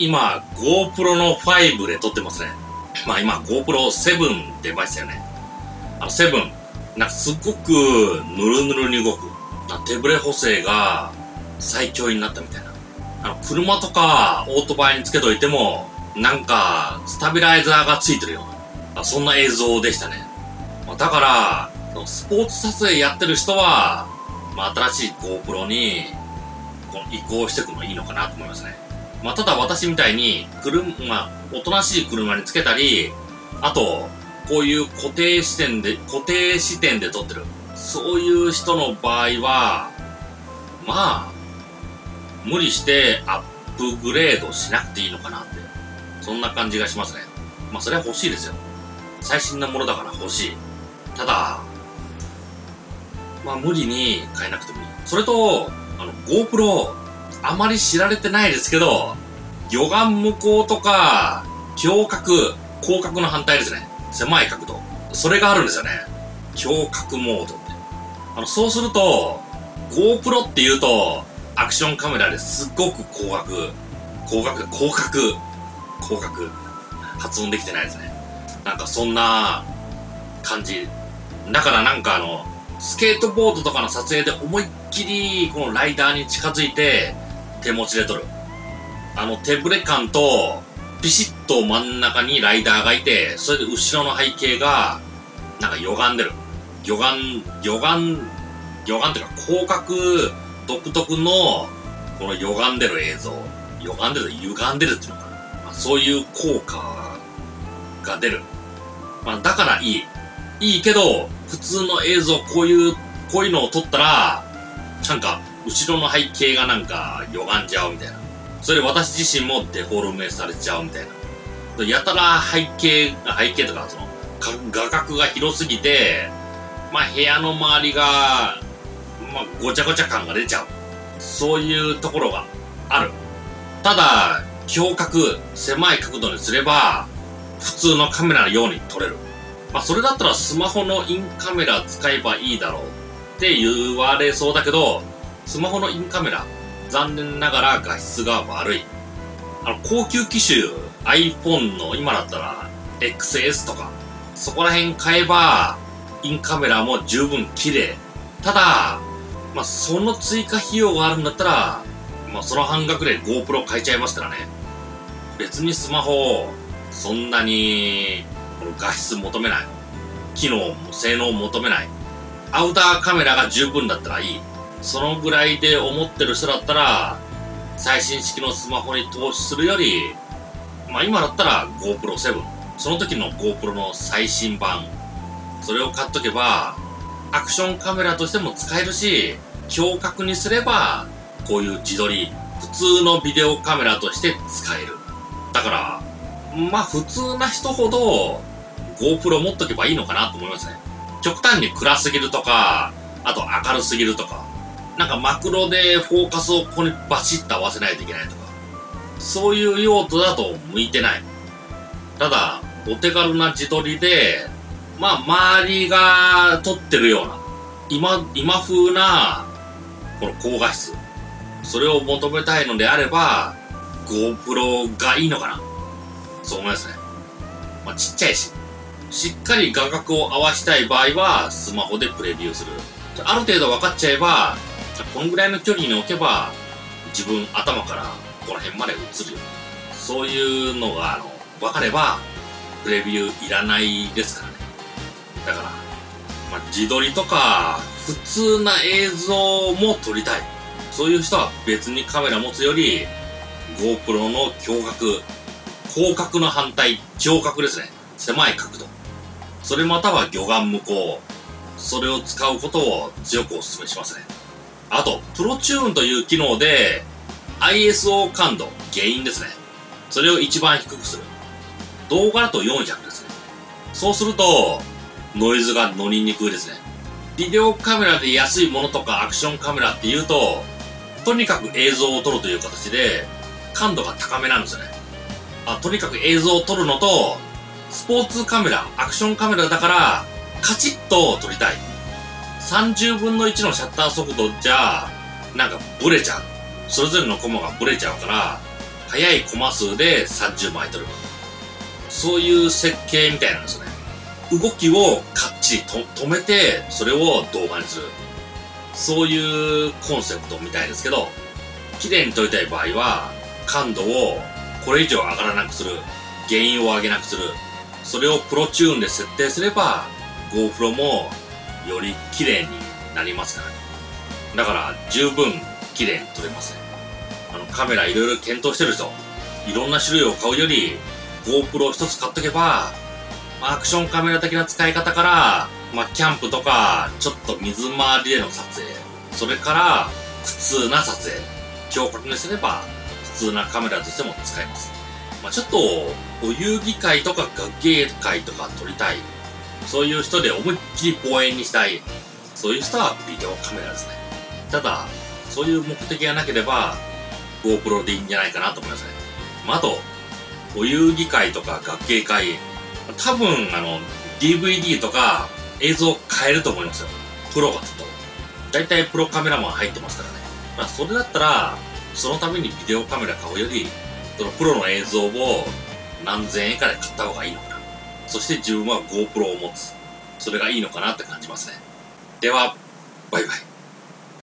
今、GoPro の5で撮ってますね。まあ今、GoPro7 出ましたよね。あの、7。なんかすっごくぬるぬるに動く。手ブレ補正が最強になったみたいな。あの、車とかオートバイにつけといても、なんか、スタビライザーがついてるような、そんな映像でしたね。まだから、スポーツ撮影やってる人は、まあ、新しい GoPro に移行していくのいいのかなと思いますね。まあ、ただ私みたいに、車、まあ、おとなしい車につけたり、あと、こういう固定視点で、固定視点で撮ってる。そういう人の場合は、まあ、無理してアップグレードしなくていいのかなって、そんな感じがしますね。まあ、それは欲しいですよ。最新なものだから欲しい。ただ、まあ、無理に変えなくてもいい。それと、あの、GoPro、あまり知られてないですけど、魚眼無光とか、強角、広角の反対ですね。狭い角度。それがあるんですよね。強角モードって。あの、そうすると、GoPro って言うと、アクションカメラですっごく広角、広角、広角、広角、発音できてないですね。なんかそんな感じ。だからなんかあの、スケートボードとかの撮影で思いっきりこのライダーに近づいて手持ちで撮る。あの手ブレ感とピシッと真ん中にライダーがいて、それで後ろの背景がなんか歪んでる。魚眼、魚眼、魚眼っていうか広角独特のこの歪んでる映像。歪んでる、歪んでるっていうのかな。まあ、そういう効果が出る。まあだからいい。いいけど、普通の映像、こういう、こういうのを撮ったら、なんか、後ろの背景がなんか、歪んじゃうみたいな。それで私自身もデフォルメされちゃうみたいな。やたら背景、背景とか、その、画角が広すぎて、まあ部屋の周りが、まあごちゃごちゃ感が出ちゃう。そういうところがある。ただ、強角、狭い角度にすれば、普通のカメラのように撮れる。まあ、それだったらスマホのインカメラ使えばいいだろうって言われそうだけど、スマホのインカメラ、残念ながら画質が悪い。あの、高級機種 iPhone の今だったら XS とか、そこら辺買えば、インカメラも十分綺麗。ただ、まあ、その追加費用があるんだったら、まあ、その半額で GoPro 買えちゃいますからね。別にスマホ、そんなに画質求めない。機能も性能求めない。アウターカメラが十分だったらいい。そのぐらいで思ってる人だったら、最新式のスマホに投資するより、まあ今だったら GoPro7。その時の GoPro の最新版。それを買っとけば、アクションカメラとしても使えるし、強角にすれば、こういう自撮り、普通のビデオカメラとして使える。だから、まあ普通な人ほど、GoPro 持っとけばいいのかなと思いますね。極端に暗すぎるとか、あと明るすぎるとか、なんかマクロでフォーカスをここにバチッと合わせないといけないとか、そういう用途だと向いてない。ただ、お手軽な自撮りで、まあ周りが撮ってるような、今、今風な、この高画質。それを求めたいのであれば、GoPro がいいのかな。そう思いますね。まあちっちゃいし。しっかり画角を合わしたい場合は、スマホでプレビューする。ある程度分かっちゃえば、このぐらいの距離に置けば、自分頭からこの辺まで映るよ。そういうのが、あの、分かれば、プレビューいらないですからね。だから、まあ、自撮りとか、普通な映像も撮りたい。そういう人は別にカメラ持つより、GoPro の驚角、広角の反対、上角ですね。狭い角度。それまたは魚眼無光。それを使うことを強くお勧めしますね。あと、プロチューンという機能で、ISO 感度、原因ですね。それを一番低くする。動画だと400ですね。そうすると、ノイズが乗りにくいですね。ビデオカメラで安いものとかアクションカメラっていうと、とにかく映像を撮るという形で、感度が高めなんですよね。あとにかく映像を撮るのと、スポーツカメラ、アクションカメラだから、カチッと撮りたい。30分の1のシャッター速度じゃ、なんかブレちゃう。それぞれのコマがブレちゃうから、速いコマ数で30枚撮る。そういう設計みたいなんですよね。動きをかっちりと止めて、それを動画にする。そういうコンセプトみたいですけど、綺麗に撮りたい場合は、感度をこれ以上上がらなくする。原因を上げなくする。それをプロチューンで設定すれば、GoPro もより綺麗になりますからね。だから十分綺麗に撮れますね。あのカメラいろいろ検討してる人、いろんな種類を買うより GoPro 一つ買っとけば、アクションカメラ的な使い方から、まあ、キャンプとか、ちょっと水回りでの撮影、それから普通な撮影、今日確認すれば普通なカメラとしても使えます。まあ、ちょっと、お遊戯会とか学芸会とか撮りたい。そういう人で思いっきり望遠にしたい。そういう人はビデオカメラですね。ただ、そういう目的がなければ、GoPro でいいんじゃないかなと思いますね。まあ、あと、お遊戯会とか学芸会、多分、あの、DVD とか映像変えると思いますよ。プロがちょっと。大体プロカメラマン入ってますからね。まあ、それだったら、そのためにビデオカメラ買うより、そのプロの映像を何千円かで買った方がいいの。そして自分は GoPro を持つ。それがいいのかなって感じますね。では、バイバイ。